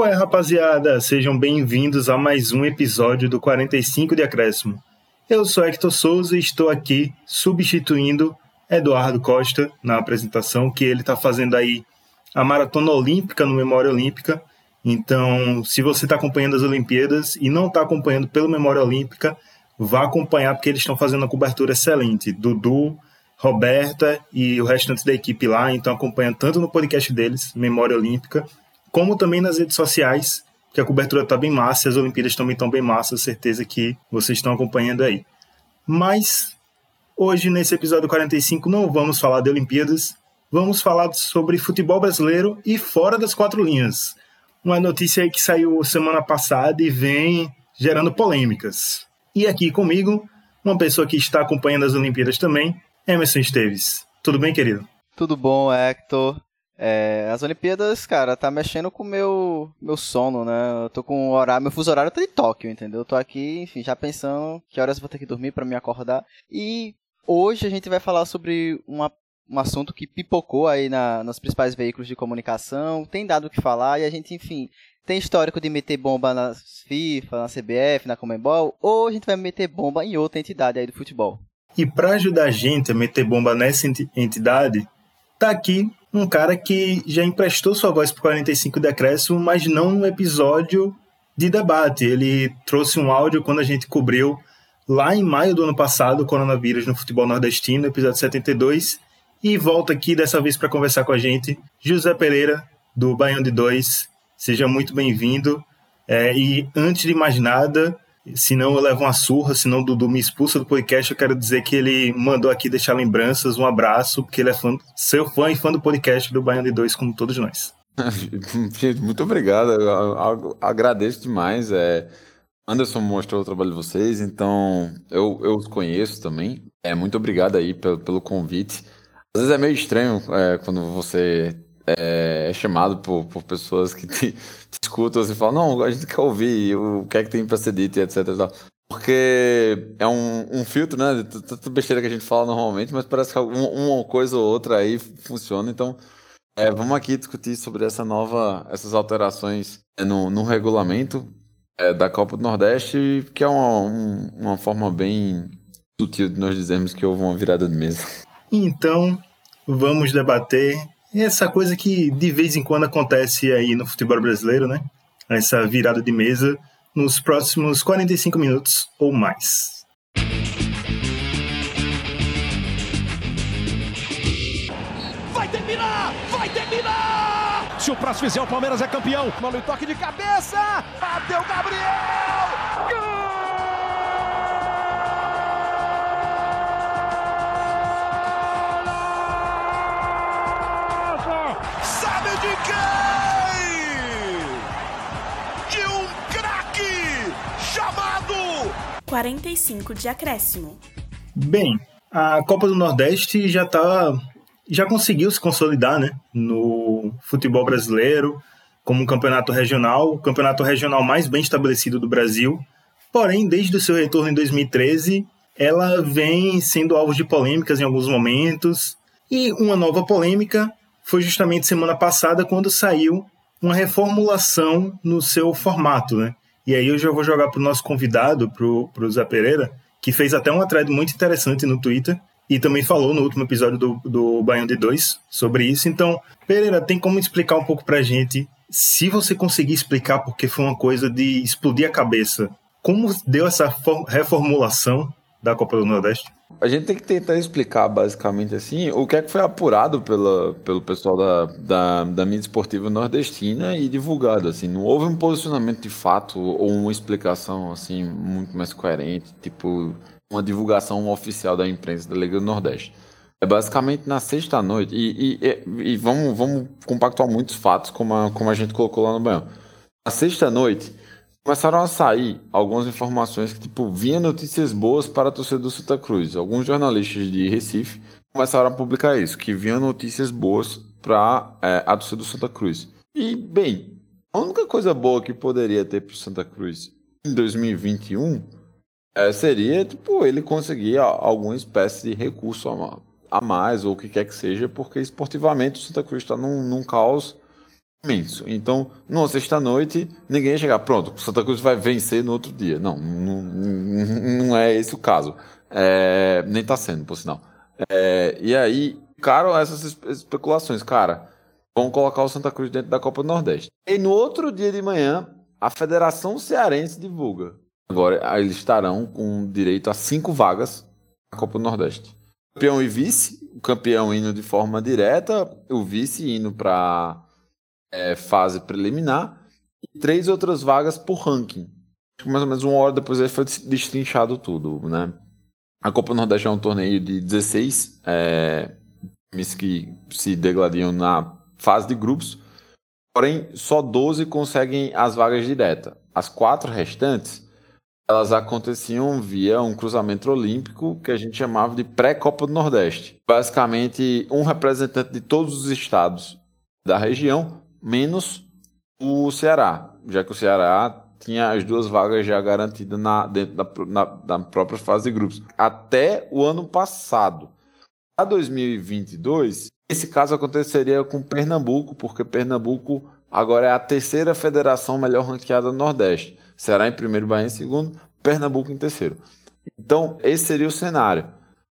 Qual é, rapaziada? Sejam bem-vindos a mais um episódio do 45 de Acréscimo. Eu sou Hector Souza e estou aqui substituindo Eduardo Costa na apresentação, que ele está fazendo aí a maratona olímpica no Memória Olímpica. Então, se você está acompanhando as Olimpíadas e não está acompanhando pelo Memória Olímpica, vá acompanhar porque eles estão fazendo uma cobertura excelente. Dudu, Roberta e o restante da equipe lá, então acompanha tanto no podcast deles, Memória Olímpica, como também nas redes sociais, que a cobertura está bem massa, as Olimpíadas também estão bem massas, certeza que vocês estão acompanhando aí. Mas hoje, nesse episódio 45, não vamos falar de Olimpíadas, vamos falar sobre futebol brasileiro e fora das quatro linhas. Uma notícia aí que saiu semana passada e vem gerando polêmicas. E aqui comigo, uma pessoa que está acompanhando as Olimpíadas também, Emerson Esteves. Tudo bem, querido? Tudo bom, Hector. É, as Olimpíadas, cara, tá mexendo com o meu, meu sono, né? Eu tô com o horário, meu fuso horário tá em Tóquio, entendeu? Eu tô aqui, enfim, já pensando que horas eu vou ter que dormir para me acordar. E hoje a gente vai falar sobre uma, um assunto que pipocou aí na, nos principais veículos de comunicação, tem dado o que falar e a gente, enfim, tem histórico de meter bomba na FIFA, na CBF, na Comembol, ou a gente vai meter bomba em outra entidade aí do futebol. E para ajudar a gente a meter bomba nessa entidade, tá aqui um cara que já emprestou sua voz para 45 Decréscimo, mas não um episódio de debate. Ele trouxe um áudio quando a gente cobriu lá em maio do ano passado o coronavírus no futebol nordestino, episódio 72, e volta aqui dessa vez para conversar com a gente, José Pereira, do Baião de 2. Seja muito bem-vindo. É, e antes de mais nada, Senão eu levo uma surra, senão o Dudu me expulsa do podcast. Eu quero dizer que ele mandou aqui deixar lembranças, um abraço, porque ele é fã, seu fã e fã do podcast do Baiano de Dois, como todos nós. muito obrigado, agradeço demais. É, Anderson mostrou o trabalho de vocês, então eu, eu os conheço também. É, muito obrigado aí pelo, pelo convite. Às vezes é meio estranho é, quando você é, é chamado por, por pessoas que te, te escutam e falam, não, a gente quer ouvir o que é que tem para ser dito e etc. Porque é um, um filtro, né? Tanta besteira que a gente fala normalmente, mas parece que uma coisa ou outra aí funciona. Então, é, vamos aqui discutir sobre essa nova, essas alterações é, no, no regulamento é, da Copa do Nordeste, que é uma, um, uma forma bem sutil de nós dizermos que houve uma virada de mesa. Então, vamos debater essa coisa que de vez em quando acontece aí no futebol brasileiro, né? Essa virada de mesa nos próximos 45 minutos ou mais. Vai terminar! Vai terminar! Se o próximo fizer, o Palmeiras é campeão. Mano, toque de cabeça! Bateu Gabriel! De quem? De um craque chamado 45 de acréscimo. Bem, a Copa do Nordeste já tá já conseguiu se consolidar, né, no futebol brasileiro como um campeonato regional, o campeonato regional mais bem estabelecido do Brasil. Porém, desde o seu retorno em 2013, ela vem sendo alvo de polêmicas em alguns momentos. E uma nova polêmica foi justamente semana passada quando saiu uma reformulação no seu formato, né? E aí eu já vou jogar para o nosso convidado, para o Zé Pereira, que fez até um thread muito interessante no Twitter e também falou no último episódio do, do Baião de 2 sobre isso. Então, Pereira, tem como explicar um pouco para a gente, se você conseguir explicar porque foi uma coisa de explodir a cabeça, como deu essa reformulação da Copa do Nordeste? A gente tem que tentar explicar basicamente assim o que é que foi apurado pela, pelo pessoal da, da, da mídia esportiva nordestina e divulgado assim. Não houve um posicionamento de fato ou uma explicação assim muito mais coerente, tipo uma divulgação oficial da imprensa da Liga do Nordeste. É basicamente na sexta noite e, e, e vamos, vamos compactuar muitos fatos como a, como a gente colocou lá no banho. Na sexta noite começaram a sair algumas informações que, tipo, vinha notícias boas para a torcida do Santa Cruz. Alguns jornalistas de Recife começaram a publicar isso, que vinha notícias boas para é, a torcida do Santa Cruz. E, bem, a única coisa boa que poderia ter para o Santa Cruz em 2021 é, seria, tipo, ele conseguir alguma espécie de recurso a, mais, ou o que quer que seja, porque esportivamente o Santa Cruz está num, num caos imenso. Então, numa sexta-noite, ninguém ia chegar, pronto, Santa Cruz vai vencer no outro dia. Não, não, não é esse o caso. É, nem tá sendo, por sinal. É, e aí, ficaram essas especulações, cara, vão colocar o Santa Cruz dentro da Copa do Nordeste. E no outro dia de manhã, a Federação Cearense divulga. Agora, eles estarão com direito a cinco vagas na Copa do Nordeste. Campeão e vice, o campeão indo de forma direta, o vice indo para é, fase preliminar, e três outras vagas por ranking. Mais ou menos uma hora depois aí foi destrinchado tudo, né? A Copa Nordeste é um torneio de 16 é, times que se degladiam na fase de grupos, porém só 12 conseguem as vagas diretas. As quatro restantes, elas aconteciam via um cruzamento olímpico que a gente chamava de pré-Copa do Nordeste. Basicamente, um representante de todos os estados da região menos o Ceará, já que o Ceará tinha as duas vagas já garantidas na, dentro da, na, da própria fase de grupos. Até o ano passado. A 2022, esse caso aconteceria com Pernambuco, porque Pernambuco agora é a terceira federação melhor ranqueada do Nordeste. Ceará em primeiro, Bahia em segundo, Pernambuco em terceiro. Então, esse seria o cenário.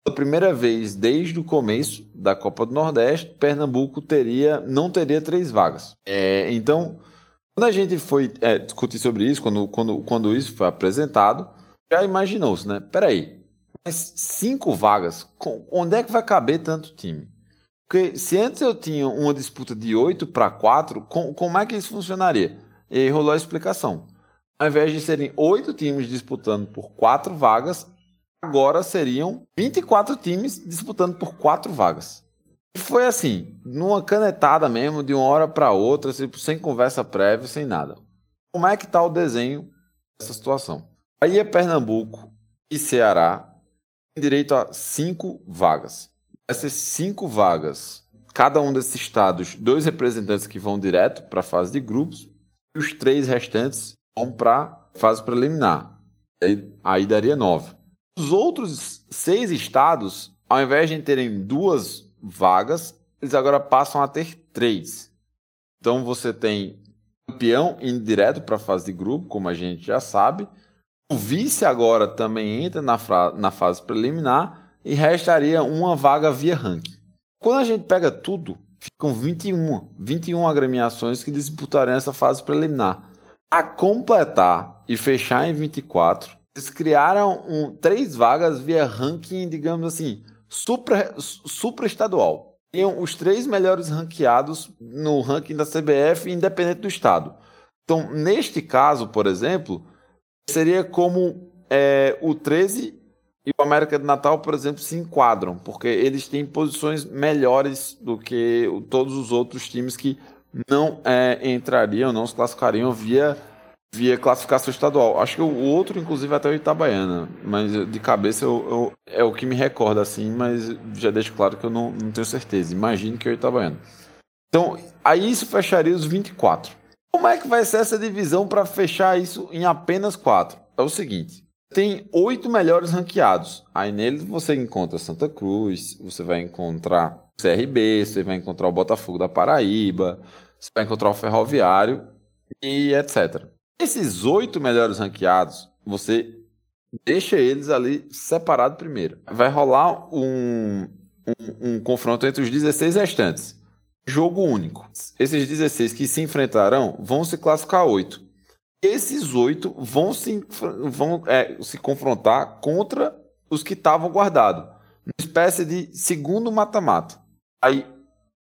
Pela primeira vez desde o começo da Copa do Nordeste, Pernambuco teria, não teria três vagas. É, então, quando a gente foi é, discutir sobre isso, quando, quando, quando isso foi apresentado, já imaginou-se, né? Peraí, mas cinco vagas, onde é que vai caber tanto time? Porque se antes eu tinha uma disputa de 8 para 4, com, como é que isso funcionaria? E aí rolou a explicação. Ao invés de serem oito times disputando por quatro vagas, agora seriam 24 times disputando por quatro vagas. E foi assim, numa canetada mesmo, de uma hora para outra, sem conversa prévia, sem nada. Como é que está o desenho dessa situação? Aí é Pernambuco e Ceará têm direito a cinco vagas. Essas cinco vagas, cada um desses estados, dois representantes que vão direto para a fase de grupos, e os três restantes vão para fase preliminar. Aí, aí daria nove. Os outros seis estados, ao invés de terem duas vagas, eles agora passam a ter três. Então você tem campeão indo direto para a fase de grupo, como a gente já sabe. O vice agora também entra na, na fase preliminar e restaria uma vaga via ranking. Quando a gente pega tudo, ficam 21, 21 agremiações que disputariam essa fase preliminar. A completar e fechar em 24, eles criaram um, três vagas via ranking, digamos assim, super, super estadual. Tinham os três melhores ranqueados no ranking da CBF, independente do estado. Então, neste caso, por exemplo, seria como é, o 13 e o América de Natal, por exemplo, se enquadram, porque eles têm posições melhores do que todos os outros times que não é, entrariam, não se classificariam via via classificação estadual. Acho que o outro, inclusive, é até o Itabaiana. Mas de cabeça eu, eu, é o que me recorda, assim, mas já deixo claro que eu não, não tenho certeza. Imagino que é o Itabaiana. Então, aí isso fecharia os 24. Como é que vai ser essa divisão para fechar isso em apenas quatro? É o seguinte: tem oito melhores ranqueados. Aí neles você encontra Santa Cruz, você vai encontrar CRB, você vai encontrar o Botafogo da Paraíba, você vai encontrar o Ferroviário e etc. Esses oito melhores ranqueados, você deixa eles ali separado primeiro. Vai rolar um, um, um, confronto entre os 16 restantes. Jogo único. Esses 16 que se enfrentarão vão se classificar oito. Esses oito vão se, vão, é, se confrontar contra os que estavam guardados. Uma espécie de segundo mata-mata. Aí,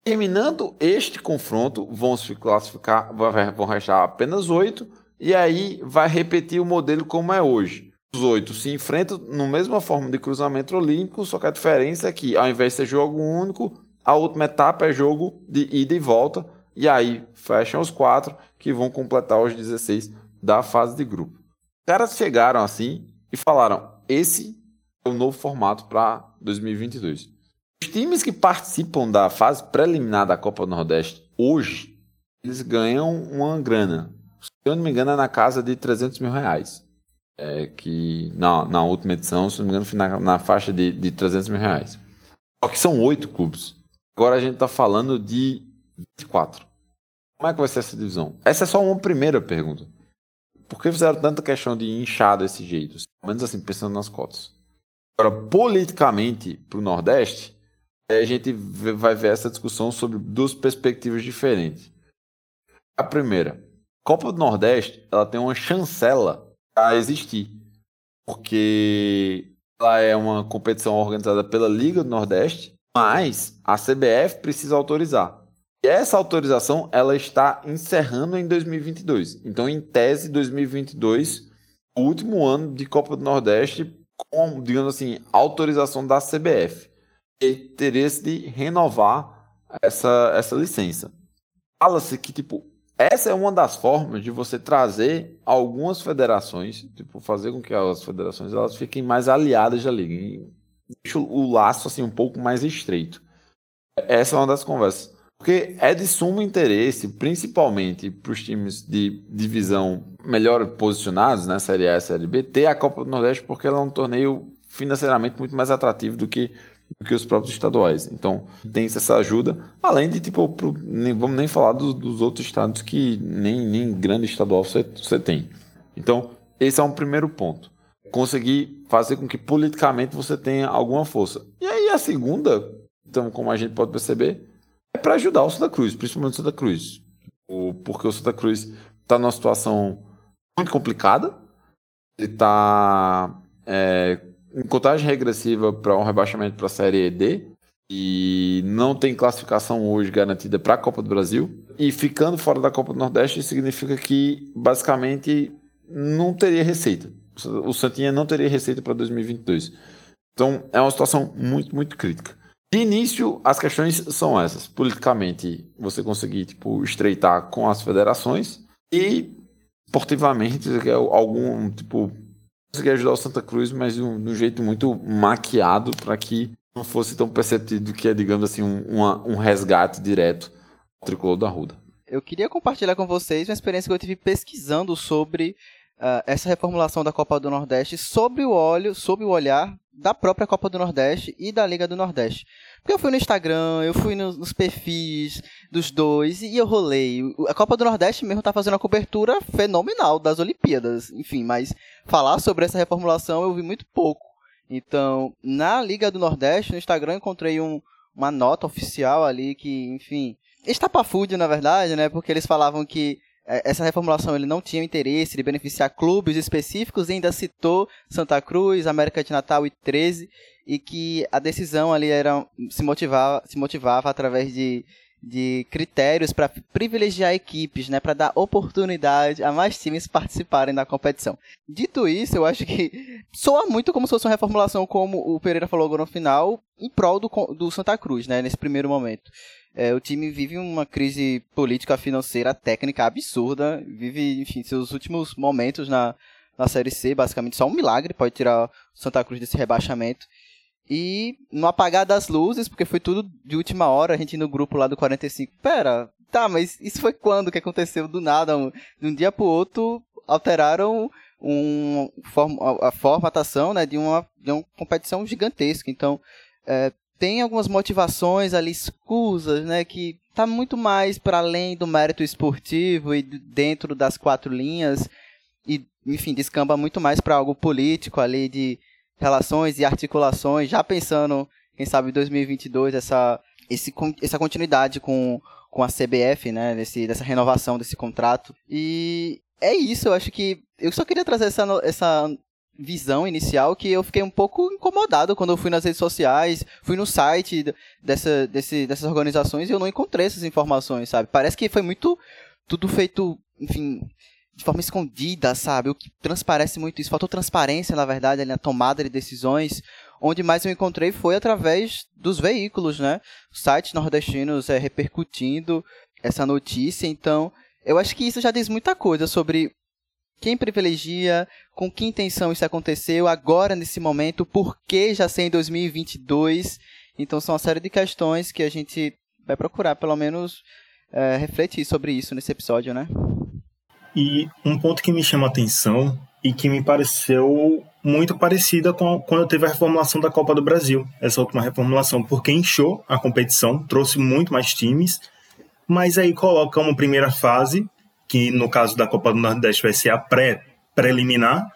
terminando este confronto, vão se classificar, vão restar apenas oito e aí vai repetir o modelo como é hoje. Os oito se enfrentam na mesma forma de cruzamento olímpico, só que a diferença é que, ao invés de ser jogo único, a última etapa é jogo de ida e volta, e aí fecham os quatro que vão completar os 16 da fase de grupo. Os caras chegaram assim e falaram: esse é o novo formato para 2022. Os times que participam da fase preliminar da Copa do Nordeste hoje, eles ganham uma grana eu não me engano, é na casa de 300 mil reais. É, que na, na última edição, se não me engano, foi na, na faixa de, de 300 mil reais. Só que são oito clubes. Agora a gente está falando de 24. Como é que vai ser essa divisão? Essa é só uma primeira pergunta. Por que fizeram tanta questão de inchar desse jeito? Menos assim, pensando nas cotas. Agora, politicamente, para o Nordeste, a gente vai ver essa discussão sobre duas perspectivas diferentes. A primeira, Copa do Nordeste, ela tem uma chancela a existir, porque ela é uma competição organizada pela Liga do Nordeste, mas a CBF precisa autorizar. E essa autorização ela está encerrando em 2022. Então, em tese, 2022, o último ano de Copa do Nordeste com, digamos assim, autorização da CBF. E interesse de renovar essa, essa licença. Fala-se que, tipo, essa é uma das formas de você trazer algumas federações, tipo, fazer com que as federações elas fiquem mais aliadas da liga. E deixa o laço assim um pouco mais estreito. Essa é uma das conversas. Porque é de sumo interesse, principalmente para os times de divisão melhor posicionados, né, Série A e Série B, ter a Copa do Nordeste porque ela é um torneio financeiramente muito mais atrativo do que, do que os próprios estaduais. Então, tem essa ajuda, além de, tipo, pro, nem, vamos nem falar do, dos outros estados que nem, nem grande estadual você tem. Então, esse é um primeiro ponto. Conseguir fazer com que politicamente você tenha alguma força. E aí a segunda, então, como a gente pode perceber, é para ajudar o Santa Cruz, principalmente o Santa Cruz. O, porque o Santa Cruz está numa situação muito complicada. Ele está é, em contagem regressiva para um rebaixamento para a Série D. E não tem classificação hoje garantida para a Copa do Brasil. E ficando fora da Copa do Nordeste significa que basicamente não teria receita. O Santinha não teria receita para 2022. Então é uma situação muito, muito crítica. De início, as questões são essas. Politicamente, você conseguir tipo, estreitar com as federações e, esportivamente, algum tipo conseguir ajudar o Santa Cruz, mas de um, de um jeito muito maquiado para que não fosse tão perceptível que é, digamos assim, um, uma, um resgate direto ao tricolor da Ruda. Eu queria compartilhar com vocês uma experiência que eu tive pesquisando sobre uh, essa reformulação da Copa do Nordeste sob o olho, sob o olhar da própria Copa do Nordeste e da Liga do Nordeste. Porque eu fui no Instagram, eu fui nos, nos perfis dos dois e eu rolei. A Copa do Nordeste mesmo tá fazendo uma cobertura fenomenal das Olimpíadas. Enfim, mas falar sobre essa reformulação eu vi muito pouco. Então, na Liga do Nordeste, no Instagram, encontrei um, uma nota oficial ali que, enfim, estapafúdio, na verdade, né? Porque eles falavam que essa reformulação ele não tinha interesse de beneficiar clubes específicos e ainda citou Santa Cruz, América de Natal e 13 e que a decisão ali era se motivava, se motivava através de, de critérios para privilegiar equipes, né, para dar oportunidade a mais times participarem da competição. Dito isso, eu acho que soa muito como se fosse uma reformulação, como o Pereira falou agora no final, em prol do, do Santa Cruz, né, nesse primeiro momento. É, o time vive uma crise política, financeira, técnica absurda. Vive, enfim, seus últimos momentos na, na Série C. Basicamente, só um milagre pode tirar o Santa Cruz desse rebaixamento. E no apagar das luzes, porque foi tudo de última hora, a gente no grupo lá do 45. Pera, tá, mas isso foi quando que aconteceu? Do nada, um, de um dia pro outro, alteraram um, a formatação né, de, uma, de uma competição gigantesca. Então, é, tem algumas motivações ali escusas, né, que tá muito mais para além do mérito esportivo e dentro das quatro linhas e, enfim, descamba muito mais para algo político ali de relações e articulações, já pensando, quem sabe, em 2022 essa esse, essa continuidade com, com a CBF, né, desse, dessa renovação desse contrato. E é isso, eu acho que eu só queria trazer essa, essa visão inicial que eu fiquei um pouco incomodado quando eu fui nas redes sociais, fui no site dessa, desse, dessas organizações e eu não encontrei essas informações, sabe? Parece que foi muito tudo feito, enfim, de forma escondida, sabe? O que transparece muito isso. Faltou transparência, na verdade, na tomada de decisões. Onde mais eu encontrei foi através dos veículos, né? Sites nordestinos é, repercutindo essa notícia. Então, eu acho que isso já diz muita coisa sobre quem privilegia, com que intenção isso aconteceu, agora nesse momento, por que já ser em 2022. Então são uma série de questões que a gente vai procurar, pelo menos, é, refletir sobre isso nesse episódio, né? E um ponto que me chama a atenção e que me pareceu muito parecida com quando teve a reformulação da Copa do Brasil, essa última reformulação, porque inchou a competição, trouxe muito mais times, mas aí coloca uma primeira fase, que no caso da Copa do Nordeste vai ser a pré-preliminar,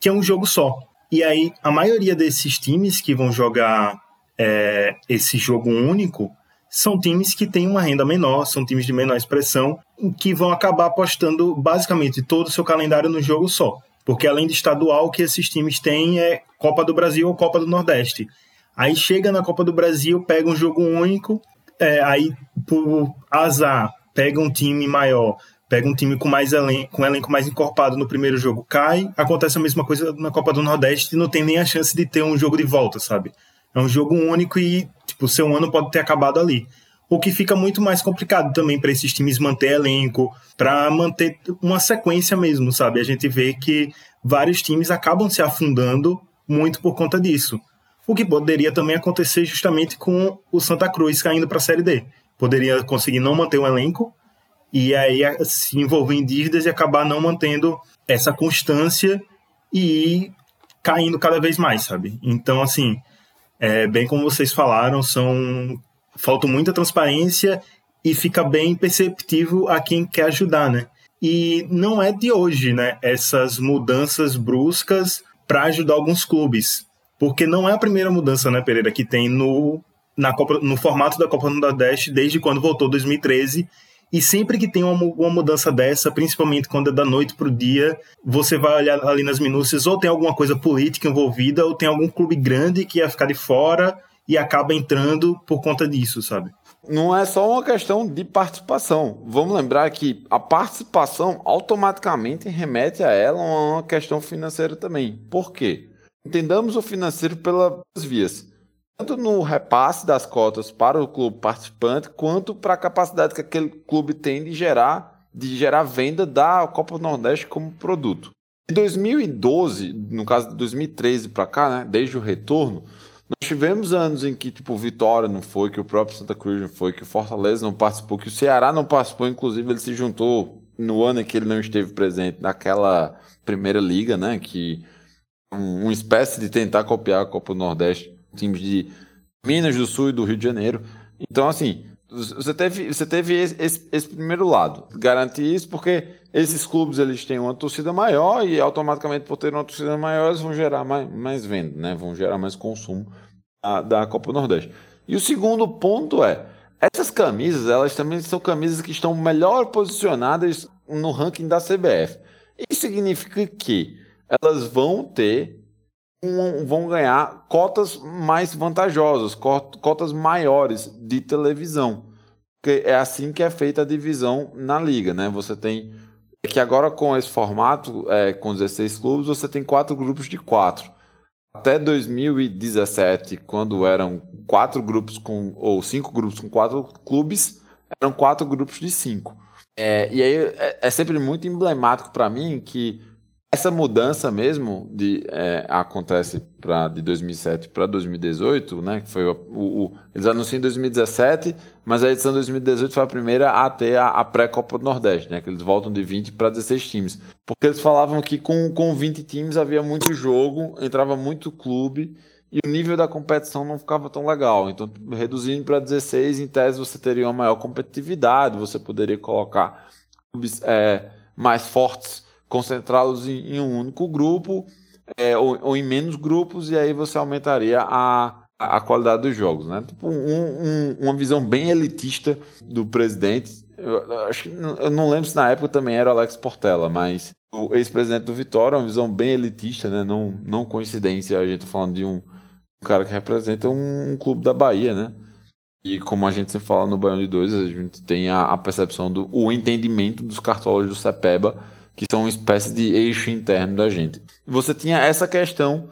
que é um jogo só. E aí a maioria desses times que vão jogar é, esse jogo único são times que têm uma renda menor, são times de menor expressão, que vão acabar apostando basicamente todo o seu calendário no jogo só. Porque além de estadual, o que esses times têm é Copa do Brasil ou Copa do Nordeste. Aí chega na Copa do Brasil, pega um jogo único, é, aí por azar pega um time maior, pega um time com mais elenco, com elenco mais encorpado no primeiro jogo, cai. Acontece a mesma coisa na Copa do Nordeste não tem nem a chance de ter um jogo de volta, sabe? É um jogo único e, tipo, seu ano pode ter acabado ali. O que fica muito mais complicado também para esses times manter elenco, para manter uma sequência mesmo, sabe? A gente vê que vários times acabam se afundando muito por conta disso. O que poderia também acontecer justamente com o Santa Cruz caindo para a Série D. Poderia conseguir não manter o elenco e aí se envolver em dívidas e acabar não mantendo essa constância e caindo cada vez mais, sabe? Então, assim, é, bem como vocês falaram, são falta muita transparência e fica bem perceptível a quem quer ajudar, né? E não é de hoje, né? Essas mudanças bruscas para ajudar alguns clubes, porque não é a primeira mudança, né, Pereira, que tem no na Copa, no formato da Copa do Nordeste desde quando voltou 2013 e sempre que tem uma, uma mudança dessa, principalmente quando é da noite para o dia, você vai olhar ali nas minúcias, ou tem alguma coisa política envolvida, ou tem algum clube grande que ia ficar de fora e acaba entrando por conta disso, sabe? Não é só uma questão de participação. Vamos lembrar que a participação automaticamente remete a ela uma questão financeira também. Por quê? Entendamos o financeiro pelas vias tanto no repasse das cotas para o clube participante, quanto para a capacidade que aquele clube tem de gerar, de gerar venda da Copa do Nordeste como produto. Em 2012, no caso de 2013 para cá, né, desde o retorno, nós tivemos anos em que tipo Vitória não foi, que o próprio Santa Cruz não foi, que o Fortaleza não participou, que o Ceará não participou, inclusive ele se juntou no ano em que ele não esteve presente naquela primeira liga, né, que um, uma espécie de tentar copiar a Copa do Nordeste times de Minas do Sul e do Rio de Janeiro. Então, assim, você teve, você teve esse, esse, esse, primeiro lado, garantir isso, porque esses clubes eles têm uma torcida maior e automaticamente por ter uma torcida maior eles vão gerar mais, mais venda, né? vão gerar mais consumo da, Copa do Nordeste. E o segundo ponto é, essas camisas, elas também são camisas que estão melhor posicionadas no ranking da CBF. Isso significa que elas vão ter vão ganhar cotas mais vantajosas, cotas maiores de televisão. Porque é assim que é feita a divisão na liga, né? Você tem é que agora com esse formato, é, com 16 clubes, você tem quatro grupos de quatro. Até 2017, quando eram quatro grupos com ou cinco grupos com quatro clubes, eram quatro grupos de cinco. É, e aí é, é sempre muito emblemático para mim que essa mudança mesmo de, é, acontece pra, de 2007 para 2018, né? Que foi o, o, eles anunciam em 2017, mas a edição de 2018 foi a primeira a ter a, a pré-Copa do Nordeste, né? Que eles voltam de 20 para 16 times. Porque eles falavam que com, com 20 times havia muito jogo, entrava muito clube e o nível da competição não ficava tão legal. Então, reduzindo para 16, em tese você teria uma maior competitividade, você poderia colocar clubes é, mais fortes concentrá-los em, em, um único grupo é, ou, ou, em menos grupos e aí você aumentaria a, a qualidade dos jogos, né? Tipo um, um, uma visão bem elitista do presidente. Eu, acho que eu não lembro se na época também era Alex Portela, mas o ex-presidente do Vitória, uma visão bem elitista, né? Não, não coincidência a gente tá falando de um, um cara que representa um, um, clube da Bahia, né? E como a gente sempre fala no Baiano de Dois, a gente tem a, a percepção do o entendimento dos cartolas do Cepeba que são uma espécie de eixo interno da gente. Você tinha essa questão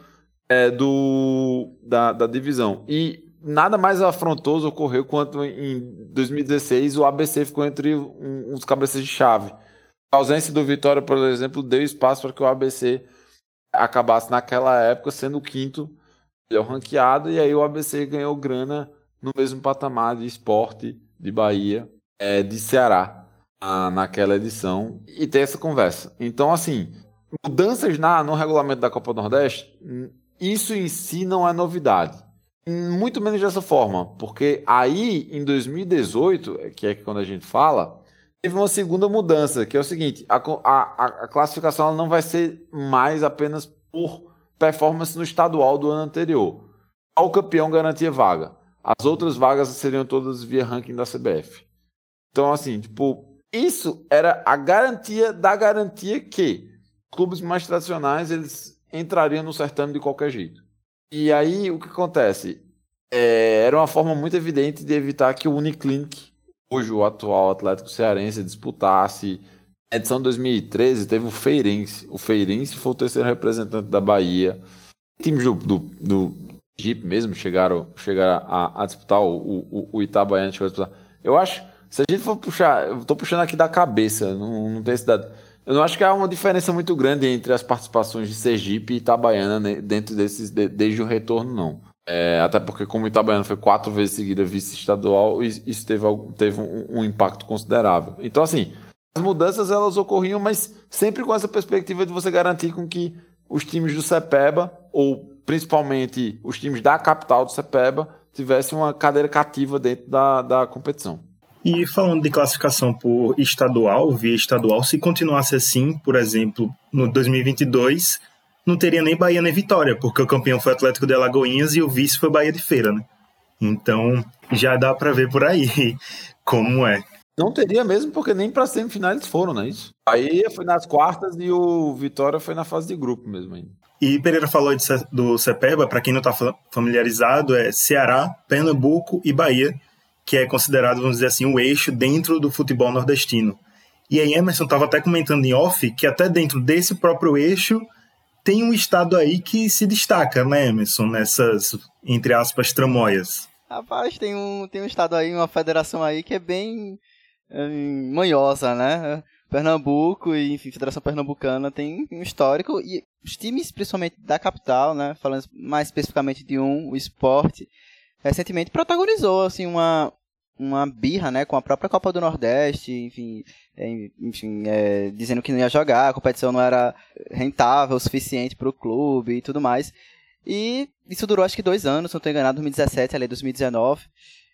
é, do, da, da divisão. E nada mais afrontoso ocorreu quanto em 2016 o ABC ficou entre uns cabeças de chave. A ausência do Vitória, por exemplo, deu espaço para que o ABC acabasse naquela época sendo o quinto melhor ranqueado, e aí o ABC ganhou grana no mesmo patamar de esporte, de Bahia, é, de Ceará naquela edição e ter essa conversa. Então, assim, mudanças na, no regulamento da Copa do Nordeste, isso em si não é novidade. Muito menos dessa forma, porque aí em 2018, que é quando a gente fala, teve uma segunda mudança, que é o seguinte: a, a, a classificação não vai ser mais apenas por performance no estadual do ano anterior. O campeão garantia vaga. As outras vagas seriam todas via ranking da CBF. Então, assim, tipo, isso era a garantia da garantia que clubes mais tradicionais eles entrariam no certame de qualquer jeito. E aí o que acontece? É, era uma forma muito evidente de evitar que o Uniclinic, hoje o atual Atlético Cearense, disputasse. Na edição de 2013 teve o Feirense. O Feirense foi o terceiro representante da Bahia. Times do, do, do Jeep mesmo chegaram, chegaram a, a disputar, o, o, o Itabaiana chegou a disputar. Eu acho, se a gente for puxar, eu tô puxando aqui da cabeça, não, não tem cidade. Eu não acho que há uma diferença muito grande entre as participações de Sergipe e Itabaiana né, dentro desses, de, desde o retorno, não. É, até porque, como Itabaiana foi quatro vezes seguida vice-estadual, isso teve, teve um, um, impacto considerável. Então, assim, as mudanças elas ocorriam, mas sempre com essa perspectiva de você garantir com que os times do CEPEBA, ou principalmente os times da capital do CEPEBA, tivessem uma cadeira cativa dentro da, da competição. E falando de classificação por estadual, via estadual, se continuasse assim, por exemplo, no 2022, não teria nem Bahia nem Vitória, porque o campeão foi Atlético de Alagoinhas e o vice foi Bahia de Feira, né? Então, já dá para ver por aí como é. Não teria mesmo, porque nem para semifinais eles foram, não é isso? Aí foi nas quartas e o Vitória foi na fase de grupo mesmo ainda. E Pereira falou de, do CEPEBA, para quem não está familiarizado, é Ceará, Pernambuco e Bahia que é considerado, vamos dizer assim, o eixo dentro do futebol nordestino. E aí Emerson estava até comentando em off que até dentro desse próprio eixo tem um estado aí que se destaca, né, Emerson, nessas, entre aspas, tramóias. Rapaz, tem um, tem um estado aí, uma federação aí que é bem hum, manhosa, né? Pernambuco e, enfim, Federação Pernambucana tem um histórico e os times, principalmente da capital, né? Falando mais especificamente de um, o esporte, recentemente protagonizou assim uma uma birra, né, com a própria Copa do Nordeste, enfim, é, enfim é, dizendo que não ia jogar, a competição não era rentável o suficiente para o clube e tudo mais. E isso durou acho que dois anos, se não estou enganado, 2017, ali 2019.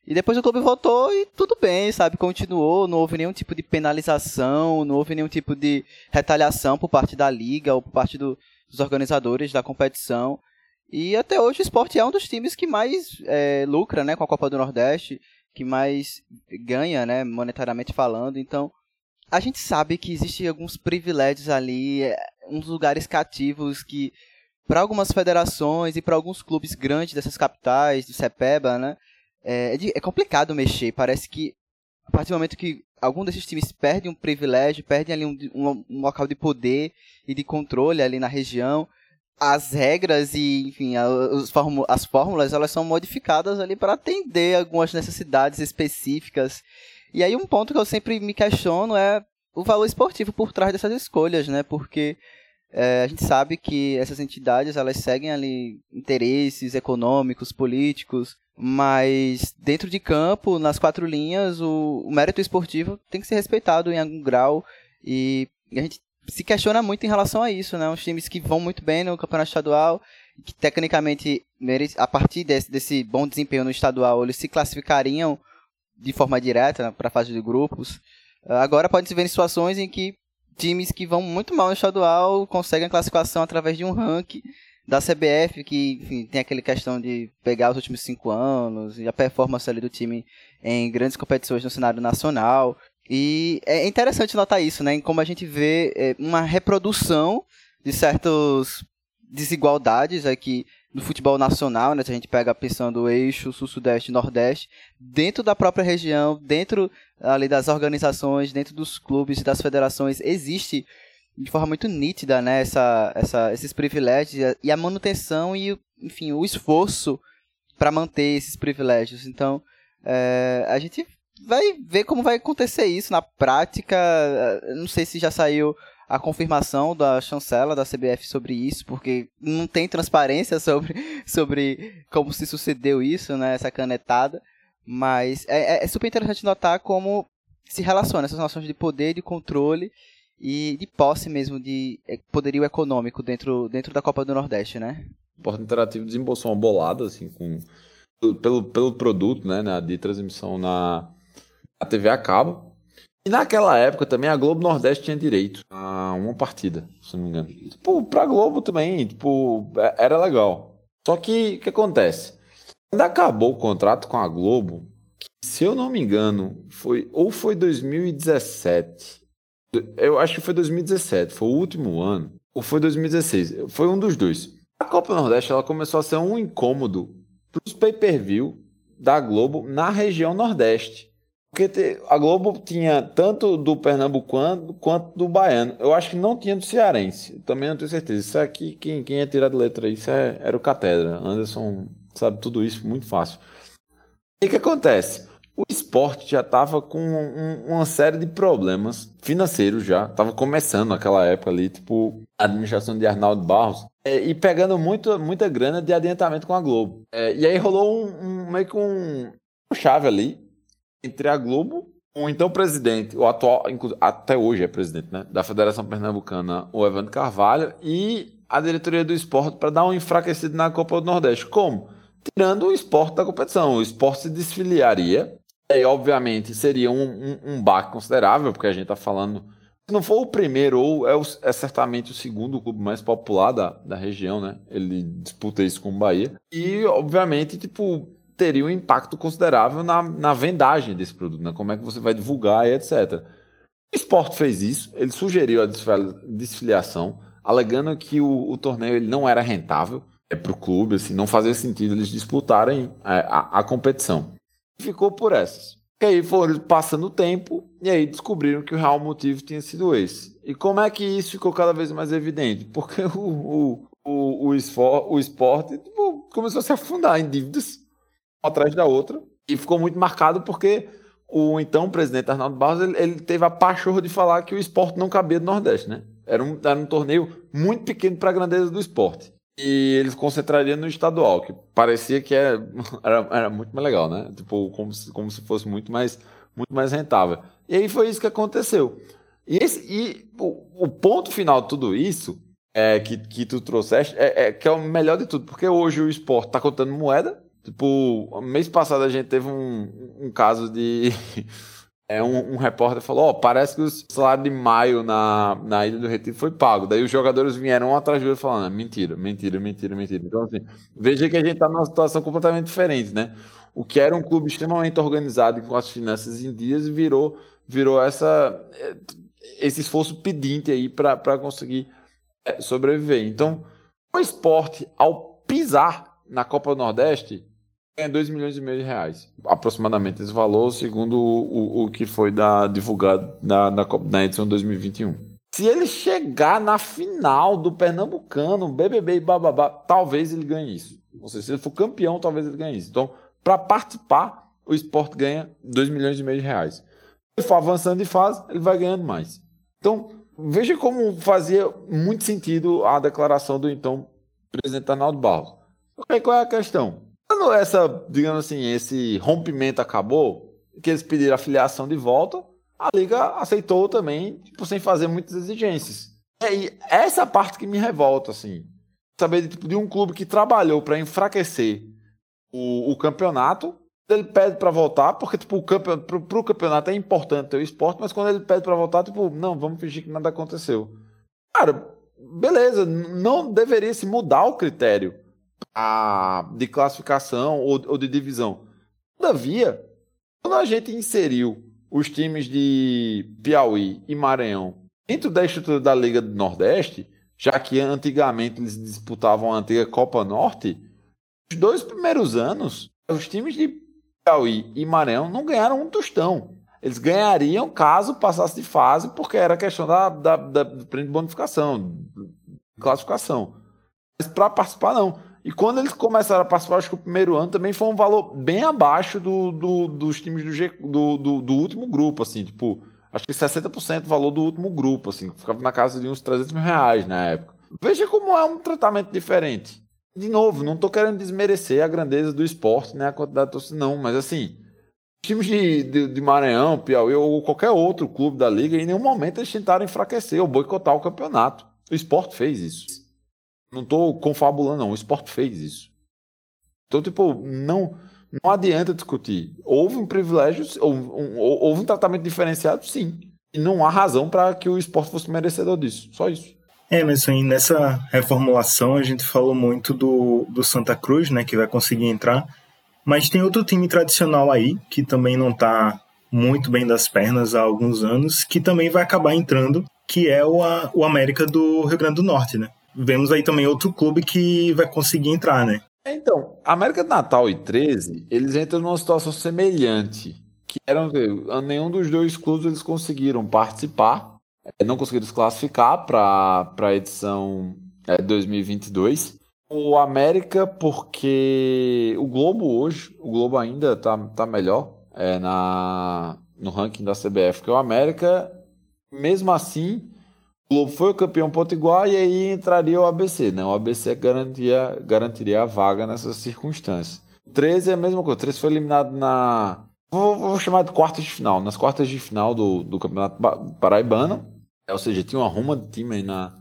E depois o clube voltou e tudo bem, sabe? Continuou, não houve nenhum tipo de penalização, não houve nenhum tipo de retaliação por parte da liga ou por parte do, dos organizadores da competição. E até hoje o esporte é um dos times que mais é, lucra né, com a Copa do Nordeste, que mais ganha, né, monetariamente falando. Então, a gente sabe que existem alguns privilégios ali, é, uns lugares cativos que, para algumas federações e para alguns clubes grandes dessas capitais, do CEPEBA, né, é, é, é complicado mexer. Parece que, a partir do momento que algum desses times perde um privilégio, perdem ali um, um, um local de poder e de controle ali na região, as regras e, enfim, as fórmulas, elas são modificadas ali para atender algumas necessidades específicas. E aí um ponto que eu sempre me questiono é o valor esportivo por trás dessas escolhas, né? Porque é, a gente sabe que essas entidades, elas seguem ali interesses econômicos, políticos, mas dentro de campo, nas quatro linhas, o, o mérito esportivo tem que ser respeitado em algum grau e a gente se questiona muito em relação a isso, né? Uns times que vão muito bem no campeonato estadual, que tecnicamente, a partir desse, desse bom desempenho no estadual, eles se classificariam de forma direta né, para a fase de grupos. Agora pode se ver em situações em que times que vão muito mal no estadual conseguem a classificação através de um ranking da CBF, que enfim, tem aquela questão de pegar os últimos cinco anos e a performance ali do time em grandes competições no cenário nacional. E é interessante notar isso, né? Em como a gente vê é, uma reprodução de certas desigualdades aqui no futebol nacional, né? Se a gente pega pensando o eixo sul-sudeste nordeste, dentro da própria região, dentro ali das organizações, dentro dos clubes das federações, existe de forma muito nítida, né? Essa, essa, esses privilégios e a manutenção e, enfim, o esforço para manter esses privilégios. Então, é, a gente vai ver como vai acontecer isso na prática. Não sei se já saiu a confirmação da chancela da CBF sobre isso, porque não tem transparência sobre, sobre como se sucedeu isso, né, essa canetada. Mas é, é, é super interessante notar como se relaciona essas noções de poder, de controle e de posse mesmo, de é, poderio econômico dentro, dentro da Copa do Nordeste, né? O Porto Interativo desembolsou uma bolada, assim, com pelo, pelo produto, né, na, de transmissão na, na TV a cabo. E naquela época também a Globo Nordeste tinha direito a uma partida, se não me engano. Tipo, pra Globo também, tipo, é, era legal. Só que o que acontece? Quando acabou o contrato com a Globo, se eu não me engano, foi ou foi 2017. Eu acho que foi 2017, foi o último ano, ou foi 2016, foi um dos dois. A Copa Nordeste ela começou a ser um incômodo para os pay-per-view da Globo na região Nordeste. Porque a Globo tinha tanto do Pernambucano quanto do Baiano. Eu acho que não tinha do Cearense. Também não tenho certeza. Isso aqui, quem, quem ia tirar de letra isso é, era o Catedra. Anderson sabe tudo isso muito fácil. E o que acontece? O esporte já estava com um, uma série de problemas financeiros já. Estava começando naquela época ali, tipo, a administração de Arnaldo Barros. É, e pegando muito, muita grana de adiantamento com a Globo. É, e aí rolou um, um meio que um, um chave ali entre a Globo, o então presidente, o atual, até hoje é presidente, né, da Federação Pernambucana, o Evandro Carvalho, e a diretoria do esporte para dar um enfraquecido na Copa do Nordeste. Como? Tirando o esporte da competição. O esporte se desfiliaria, e obviamente seria um, um, um baque considerável, porque a gente está falando. Se não for o primeiro, ou é, o, é, certamente o segundo clube mais popular da, da região, né? Ele disputa isso com o Bahia. E, obviamente, tipo, teria um impacto considerável na, na vendagem desse produto, né? como é que você vai divulgar e etc. O esporte fez isso, ele sugeriu a desfiliação, alegando que o, o torneio ele não era rentável é, para o clube, assim, não fazia sentido eles disputarem a, é, a, a competição. Ficou por essas. E aí foram passando o tempo e aí descobriram que o real motivo tinha sido esse. E como é que isso ficou cada vez mais evidente? Porque o, o, o, o, esfor, o esporte tipo, começou a se afundar em dívidas atrás da outra. E ficou muito marcado porque o então presidente Arnaldo Barros ele, ele teve a pachorra de falar que o esporte não cabia do Nordeste, né? Era um, era um torneio muito pequeno para a grandeza do esporte. E eles concentrariam no estadual, que parecia que era, era, era, muito mais legal, né? Tipo, como se, como se fosse muito mais, muito mais rentável. E aí foi isso que aconteceu. E, esse, e o, o ponto final de tudo isso é, que, que tu trouxeste é, é, que é o melhor de tudo, porque hoje o esporte está contando moeda, Tipo, mês passado a gente teve um, um caso de. É, um, um repórter falou: Ó, oh, parece que o salário de maio na, na Ilha do Retiro foi pago. Daí os jogadores vieram um atrás do outro falando: ah, mentira, mentira, mentira, mentira. Então, assim, veja que a gente está numa situação completamente diferente, né? O que era um clube extremamente organizado com as finanças em dias virou, virou essa, é, esse esforço pedinte aí para conseguir é, sobreviver. Então, o esporte, ao pisar na Copa do Nordeste, ganha 2 milhões e meio de reais. Aproximadamente esse valor, segundo o, o, o que foi da, divulgado na, na, na edição 2021. Se ele chegar na final do Pernambucano, BBB e bababá, talvez ele ganhe isso. Ou seja, se ele for campeão, talvez ele ganhe isso. Então, para participar, o esporte ganha 2 milhões e meio de reais. Se ele for avançando de fase, ele vai ganhando mais. Então, veja como fazia muito sentido a declaração do então presidente Arnaldo Barros. Qual é a questão? Quando essa, digamos assim, esse rompimento acabou, que eles pediram a filiação de volta, a liga aceitou também, tipo, sem fazer muitas exigências. E essa parte que me revolta, assim, saber de, tipo, de um clube que trabalhou para enfraquecer o, o, campeonato, ele pede para voltar, porque tipo, o pro, pro campeonato é importante ter o esporte, mas quando ele pede para voltar, tipo, não, vamos fingir que nada aconteceu. Cara, beleza, não deveria se mudar o critério a, de classificação ou, ou de divisão. Todavia, quando a gente inseriu os times de Piauí e Maranhão dentro da estrutura da Liga do Nordeste, já que antigamente eles disputavam a antiga Copa Norte, os dois primeiros anos, os times de Piauí e Maranhão não ganharam um tostão. Eles ganhariam caso passasse de fase, porque era questão da, da, da, da bonificação, classificação. Mas para participar, não. E quando eles começaram a participar, acho que o primeiro ano também foi um valor bem abaixo do, do dos times do, G, do, do, do, último grupo, assim, tipo, acho que 60% do valor do último grupo, assim, ficava na casa de uns 300 mil reais na época. Veja como é um tratamento diferente. De novo, não estou querendo desmerecer a grandeza do esporte, né, a quantidade de torcida, não, mas assim, times de, de, de, Maranhão, Piauí ou qualquer outro clube da liga, em nenhum momento eles tentaram enfraquecer ou boicotar o campeonato. O esporte fez isso. Não estou confabulando, não. O esporte fez isso. Então, tipo, não, não adianta discutir. Houve um privilégio, houve um, houve um tratamento diferenciado, sim. E não há razão para que o esporte fosse merecedor disso. Só isso. É, mas assim, nessa reformulação a gente falou muito do, do Santa Cruz, né, que vai conseguir entrar. Mas tem outro time tradicional aí, que também não está muito bem das pernas há alguns anos, que também vai acabar entrando, que é o, o América do Rio Grande do Norte, né? Vemos aí também outro clube que vai conseguir entrar, né? Então, América do Natal e 13, eles entram numa situação semelhante, que eram nenhum dos dois clubes eles conseguiram participar, é, não conseguiram se classificar para a edição é, 2022. O América, porque o Globo hoje, o Globo ainda tá, tá melhor é, na, no ranking da CBF que o América. Mesmo assim, Globo foi o campeão potiguar e aí entraria o ABC, né? O ABC garantia, garantiria a vaga nessas circunstâncias. 13 é a mesma coisa. 13 foi eliminado na. Vou, vou chamar de quartas de final. Nas quartas de final do, do Campeonato Paraibano. É, ou seja, tinha uma ruma de time aí na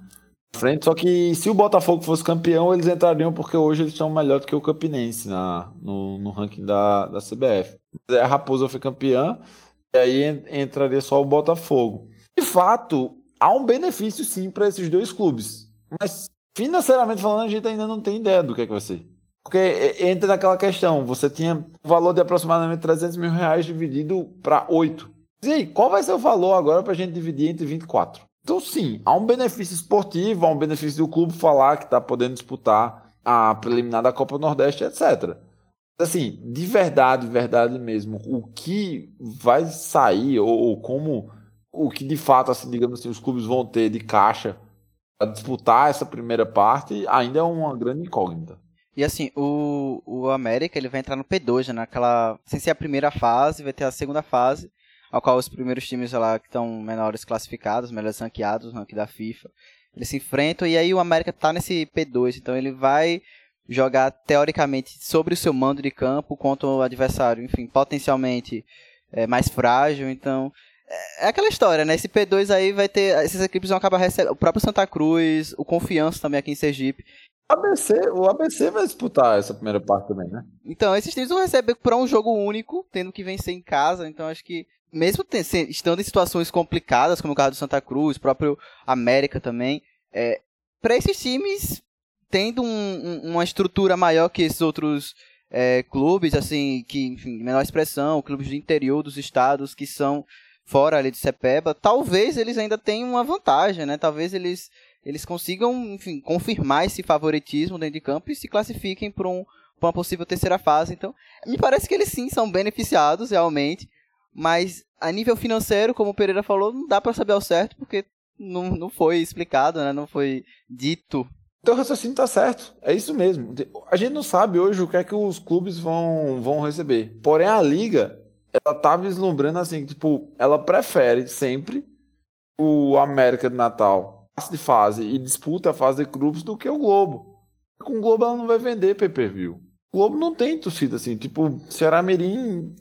frente. Só que se o Botafogo fosse campeão, eles entrariam porque hoje eles são melhor do que o Campinense na, no, no ranking da, da CBF. A Raposa foi campeã. E aí entraria só o Botafogo. De fato, há um benefício sim para esses dois clubes. Mas financeiramente falando, a gente ainda não tem ideia do que, é que vai ser. Porque entra naquela questão, você tinha um valor de aproximadamente 300 mil reais dividido para 8. E aí, qual vai ser o valor agora para a gente dividir entre 24? Então, sim, há um benefício esportivo, há um benefício do clube falar que está podendo disputar a preliminar da Copa Nordeste, etc. Assim, de verdade, verdade mesmo, o que vai sair, ou, ou como o que de fato, assim, digamos assim, os clubes vão ter de caixa para disputar essa primeira parte ainda é uma grande incógnita. E assim, o, o América ele vai entrar no P2, né, naquela. Sem ser a primeira fase, vai ter a segunda fase, ao qual os primeiros times lá que estão menores classificados, melhores ranqueados ranking da FIFA, eles se enfrentam e aí o América tá nesse P2, então ele vai jogar teoricamente sobre o seu mando de campo contra o adversário, enfim, potencialmente é, mais frágil, então é aquela história, né? Esse P2 aí vai ter. Esses equipes vão acabar recebendo. O próprio Santa Cruz, o Confiança também aqui em Sergipe. O ABC, o ABC vai disputar essa primeira parte também, né? Então, esses times vão receber para um jogo único, tendo que vencer em casa. Então, acho que, mesmo estando em situações complicadas, como o caso do Santa Cruz, o próprio América também, é, para esses times, tendo um, uma estrutura maior que esses outros é, clubes, assim, que, enfim, menor expressão, clubes do interior dos estados que são fora ali de Cepeba, talvez eles ainda tenham uma vantagem, né? Talvez eles, eles consigam, enfim, confirmar esse favoritismo dentro de campo e se classifiquem para um, uma possível terceira fase. Então, me parece que eles sim são beneficiados realmente, mas a nível financeiro, como o Pereira falou, não dá para saber ao certo porque não, não foi explicado, né? Não foi dito. Então o raciocínio tá certo. É isso mesmo. A gente não sabe hoje o que é que os clubes vão, vão receber. Porém, a liga ela tá vislumbrando assim, tipo, ela prefere sempre o América de Natal passe de fase e disputa a fase de grupos do que o Globo. Com o Globo ela não vai vender pay-per-view. O Globo não tem torcida assim, tipo, Ceará Mirim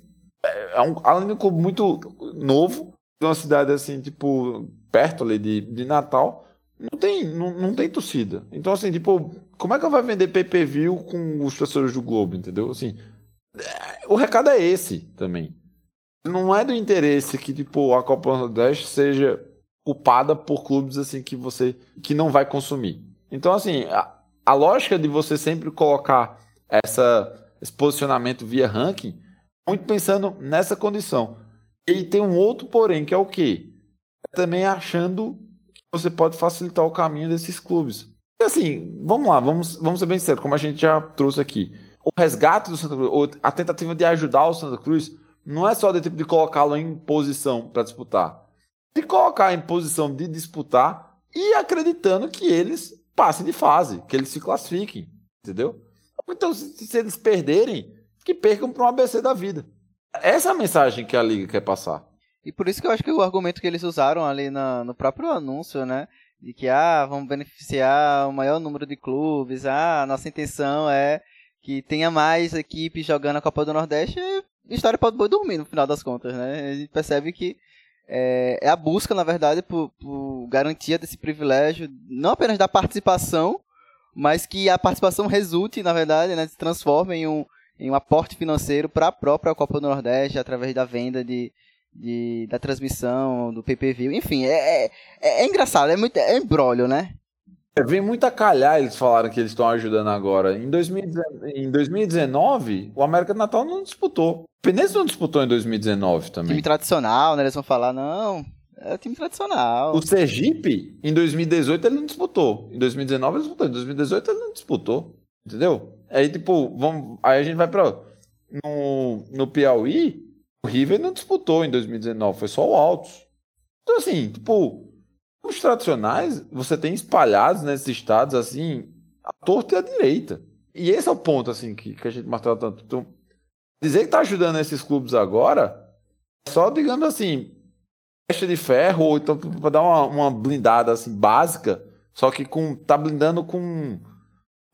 é, é um, além de um clube muito novo, de uma cidade assim, tipo, perto ali de, de Natal, não tem, não, não tem torcida. Então, assim, tipo, como é que ela vai vender pay-per-view com os torcedores do Globo, entendeu? Assim, o recado é esse também. Não é do interesse que tipo a Copa Nordeste seja culpada por clubes assim que você que não vai consumir. Então assim, a, a lógica de você sempre colocar essa esse posicionamento via ranking, muito pensando nessa condição. E tem um outro porém, que é o quê? Também achando que você pode facilitar o caminho desses clubes. E assim, vamos lá, vamos, vamos ser bem sérios, como a gente já trouxe aqui o resgate do Santa Cruz, a tentativa de ajudar o Santa Cruz, não é só de tipo de colocá-lo em posição para disputar. De colocar em posição de disputar e acreditando que eles passem de fase, que eles se classifiquem, entendeu? Então, se, se eles perderem, que percam para um ABC da vida. Essa é a mensagem que a Liga quer passar. E por isso que eu acho que o argumento que eles usaram ali na, no próprio anúncio, né? De que, ah, vamos beneficiar o maior número de clubes, ah, nossa intenção é que tenha mais equipes jogando a Copa do Nordeste, história pode boi dormir no final das contas, né? A gente percebe que é, é a busca, na verdade, por, por, garantia desse privilégio, não apenas da participação, mas que a participação resulte, na verdade, né, se transforme em um, em um aporte financeiro para a própria Copa do Nordeste através da venda de, de da transmissão, do PPV, enfim, é, é, é, engraçado, é muito é embrólio, né? É, vem muito a calhar, eles falaram que eles estão ajudando agora. Em, 2019, em 2019, o América do Natal não disputou. O Penense não disputou em 2019 também. Time tradicional, né? Eles vão falar, não, é time tradicional. O Sergipe, em 2018, ele não disputou. Em 2019 ele disputou. Em 2018 ele não disputou. Entendeu? Aí, tipo, vamos. Aí a gente vai pra. No, no Piauí, o River não disputou em 2019, foi só o Altos. Então, assim, tipo, os tradicionais, você tem espalhados nesses estados, assim, a torta e a direita. E esse é o ponto, assim, que, que a gente martela tanto. Então, dizer que tá ajudando esses clubes agora, é só, digamos assim, flecha de ferro, ou então para dar uma, uma, blindada, assim, básica, só que com tá blindando com...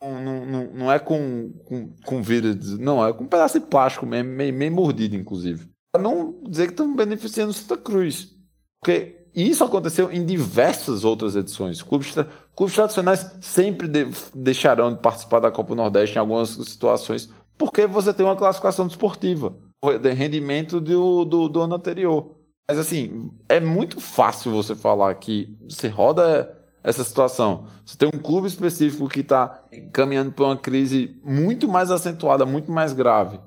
com não, não, não, é com, com, com vírus, não, é com um pedaço de plástico mesmo, meio, meio mordido, inclusive. Pra não dizer que estão beneficiando Santa Cruz. Porque e isso aconteceu em diversas outras edições. Clubes, tra clubes tradicionais sempre de deixarão de participar da Copa Nordeste em algumas situações, porque você tem uma classificação desportiva, de rendimento do, do, do ano anterior. Mas assim, é muito fácil você falar que você roda essa situação. Você tem um clube específico que está caminhando para uma crise muito mais acentuada, muito mais grave,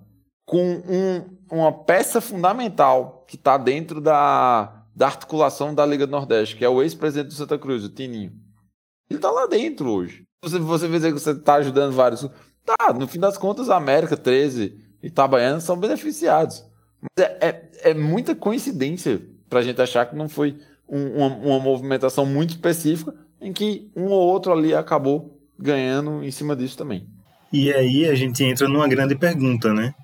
com um, uma peça fundamental que está dentro da, da articulação da Liga do Nordeste, que é o ex-presidente do Santa Cruz, o Tininho. Ele tá lá dentro hoje. Você, você vê que você tá ajudando vários. Tá, no fim das contas, a América 13 e Itabaiana são beneficiados. Mas é, é, é muita coincidência pra gente achar que não foi um, uma, uma movimentação muito específica em que um ou outro ali acabou ganhando em cima disso também. E aí a gente entra numa grande pergunta, né?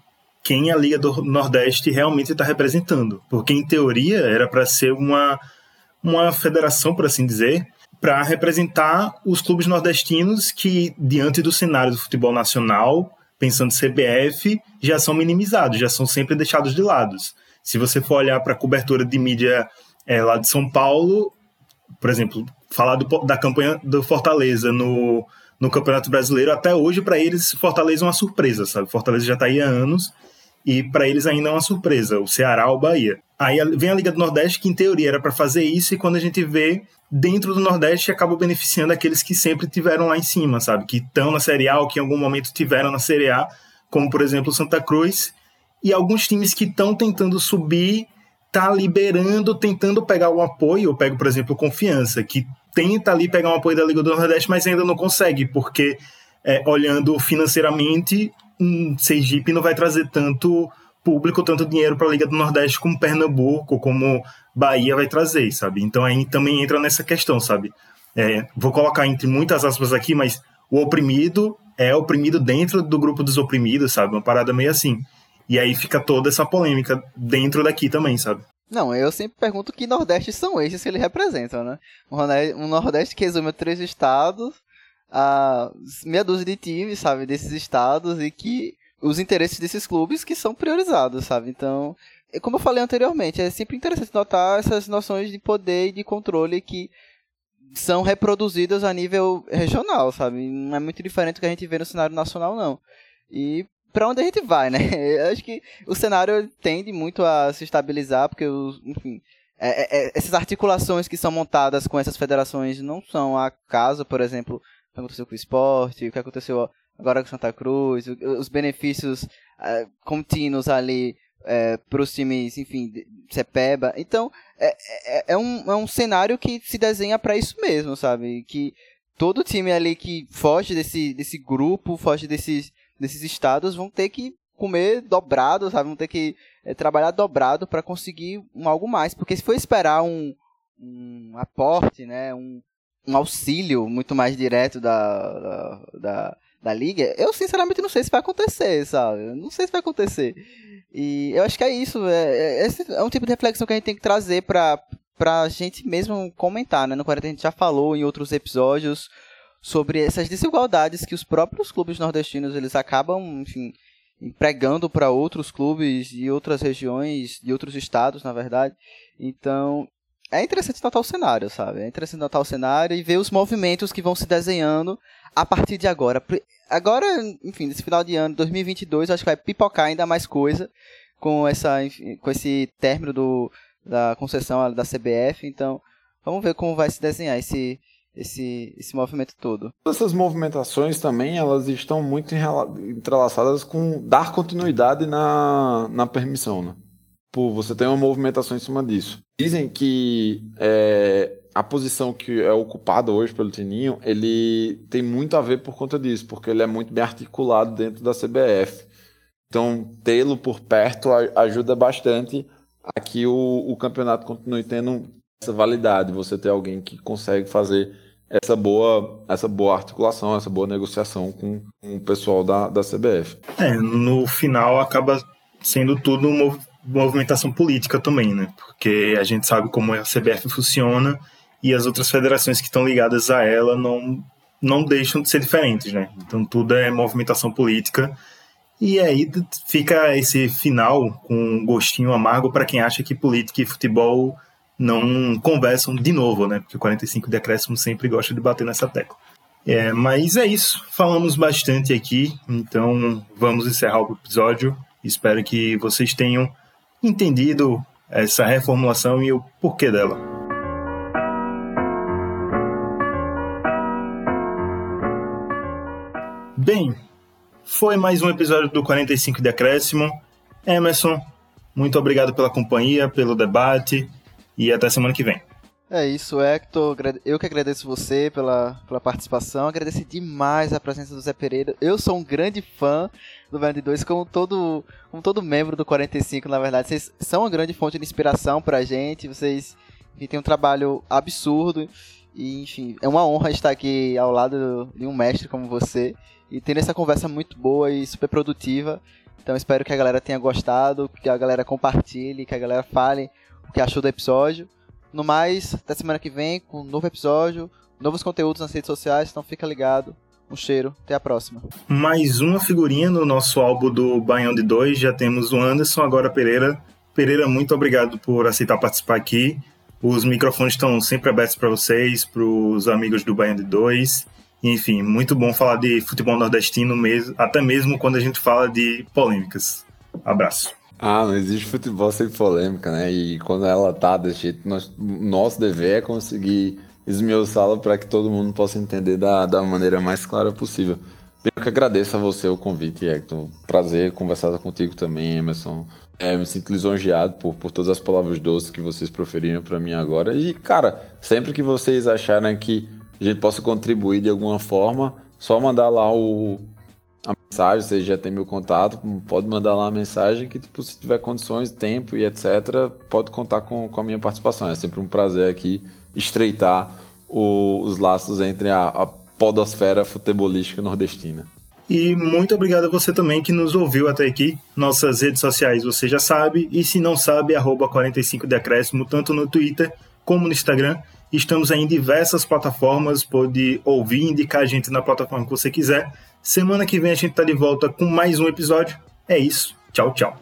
Quem a Liga do Nordeste realmente está representando. Porque, em teoria, era para ser uma, uma federação, por assim dizer, para representar os clubes nordestinos que, diante do cenário do futebol nacional, pensando CBF, já são minimizados, já são sempre deixados de lado. Se você for olhar para a cobertura de mídia é, lá de São Paulo, por exemplo, falar do, da campanha do Fortaleza no, no Campeonato Brasileiro, até hoje, para eles, Fortaleza é uma surpresa, sabe? Fortaleza já está aí há anos e para eles ainda é uma surpresa, o Ceará ou o Bahia. Aí vem a Liga do Nordeste, que em teoria era para fazer isso, e quando a gente vê dentro do Nordeste, acaba beneficiando aqueles que sempre tiveram lá em cima, sabe? Que estão na Série A ou que em algum momento tiveram na Série A, como por exemplo o Santa Cruz, e alguns times que estão tentando subir, tá liberando, tentando pegar o apoio. Eu pego, por exemplo, Confiança, que tenta ali pegar um apoio da Liga do Nordeste, mas ainda não consegue, porque é, olhando financeiramente, um Sergipe não vai trazer tanto público, tanto dinheiro para a Liga do Nordeste como Pernambuco, como Bahia vai trazer, sabe? Então aí também entra nessa questão, sabe? É, vou colocar entre muitas aspas aqui, mas o oprimido é oprimido dentro do grupo dos oprimidos, sabe? Uma parada meio assim. E aí fica toda essa polêmica dentro daqui também, sabe? Não, eu sempre pergunto que Nordeste são esses que eles representam, né? Um Nordeste que resume três estados a meia dúzia de times, sabe, desses estados e que os interesses desses clubes que são priorizados, sabe? Então, é como eu falei anteriormente, é sempre interessante notar essas noções de poder e de controle que são reproduzidas a nível regional, sabe? Não é muito diferente do que a gente vê no cenário nacional, não. E para onde a gente vai, né? Eu acho que o cenário tende muito a se estabilizar, porque, enfim, é, é, é essas articulações que são montadas com essas federações não são acaso, por exemplo, que aconteceu com o esporte, o que aconteceu agora com Santa Cruz, os benefícios uh, contínuos ali uh, para os times, enfim, Cepeba. Então, é, é, é, um, é um cenário que se desenha para isso mesmo, sabe? Que todo time ali que foge desse, desse grupo, foge desses, desses estados, vão ter que comer dobrado, sabe? Vão ter que é, trabalhar dobrado para conseguir um algo mais. Porque se for esperar um, um aporte, né? Um, um auxílio muito mais direto da, da, da, da, liga, eu sinceramente não sei se vai acontecer, sabe? Não sei se vai acontecer. E eu acho que é isso. É, é, esse é um tipo de reflexão que a gente tem que trazer pra, pra gente mesmo comentar, né? No 40 a gente já falou em outros episódios sobre essas desigualdades que os próprios clubes nordestinos eles acabam, enfim, empregando para outros clubes de outras regiões, de outros estados, na verdade. Então, é interessante notar o cenário, sabe? É interessante notar o cenário e ver os movimentos que vão se desenhando a partir de agora. Agora, enfim, nesse final de ano, 2022, acho que vai pipocar ainda mais coisa com, essa, com esse término do, da concessão da CBF. Então, vamos ver como vai se desenhar esse, esse, esse movimento todo. Essas movimentações também elas estão muito entrelaçadas com dar continuidade na, na permissão. Né? Pô, você tem uma movimentação em cima disso. Dizem que é, a posição que é ocupada hoje pelo Tininho, ele tem muito a ver por conta disso, porque ele é muito bem articulado dentro da CBF. Então, tê-lo por perto ajuda bastante a que o, o campeonato continue tendo essa validade, você ter alguém que consegue fazer essa boa, essa boa articulação, essa boa negociação com, com o pessoal da, da CBF. É, no final acaba sendo tudo movimentação política também, né? Porque a gente sabe como a CBF funciona e as outras federações que estão ligadas a ela não, não deixam de ser diferentes, né? Então tudo é movimentação política. E aí fica esse final com um gostinho amargo para quem acha que política e futebol não conversam de novo, né? Porque o 45 de acréscimo sempre gosta de bater nessa tecla. É, mas é isso, falamos bastante aqui, então vamos encerrar o episódio. Espero que vocês tenham entendido essa reformulação e o porquê dela. Bem, foi mais um episódio do 45 de Acréscimo. Emerson, muito obrigado pela companhia, pelo debate e até semana que vem. É isso, Hector. Eu que agradeço você pela, pela participação. Agradeço demais a presença do Zé Pereira. Eu sou um grande fã do Band 2, como todo, como todo membro do 45, na verdade. Vocês são uma grande fonte de inspiração pra gente. Vocês enfim, têm um trabalho absurdo. E, enfim, é uma honra estar aqui ao lado de um mestre como você. E tendo essa conversa muito boa e super produtiva. Então espero que a galera tenha gostado, que a galera compartilhe, que a galera fale que achou do episódio. No mais, até semana que vem com um novo episódio, novos conteúdos nas redes sociais, então fica ligado. Um cheiro, até a próxima. Mais uma figurinha no nosso álbum do Baião de 2, já temos o Anderson, agora Pereira. Pereira, muito obrigado por aceitar participar aqui. Os microfones estão sempre abertos para vocês, para os amigos do Baião de 2. Enfim, muito bom falar de futebol nordestino mesmo, até mesmo quando a gente fala de polêmicas. Abraço. Ah, não existe futebol sem polêmica, né? E quando ela tá desse jeito, nós, nosso dever é conseguir esmiuçá-la para que todo mundo possa entender da, da maneira mais clara possível. Eu que agradeço a você o convite, Hector. Prazer conversar contigo também, Emerson. É, me sinto lisonjeado por, por todas as palavras doces que vocês proferiram para mim agora. E, cara, sempre que vocês acharem que a gente possa contribuir de alguma forma, só mandar lá o, mensagem, você já tem meu contato, pode mandar lá a mensagem que tipo, se tiver condições, tempo e etc, pode contar com, com a minha participação. É sempre um prazer aqui estreitar o, os laços entre a, a podosfera futebolística nordestina. E muito obrigado a você também que nos ouviu até aqui. Nossas redes sociais você já sabe, e se não sabe, arroba 45 decréscimo, tanto no Twitter como no Instagram. Estamos em diversas plataformas, pode ouvir indicar a gente na plataforma que você quiser. Semana que vem a gente tá de volta com mais um episódio. É isso. Tchau, tchau.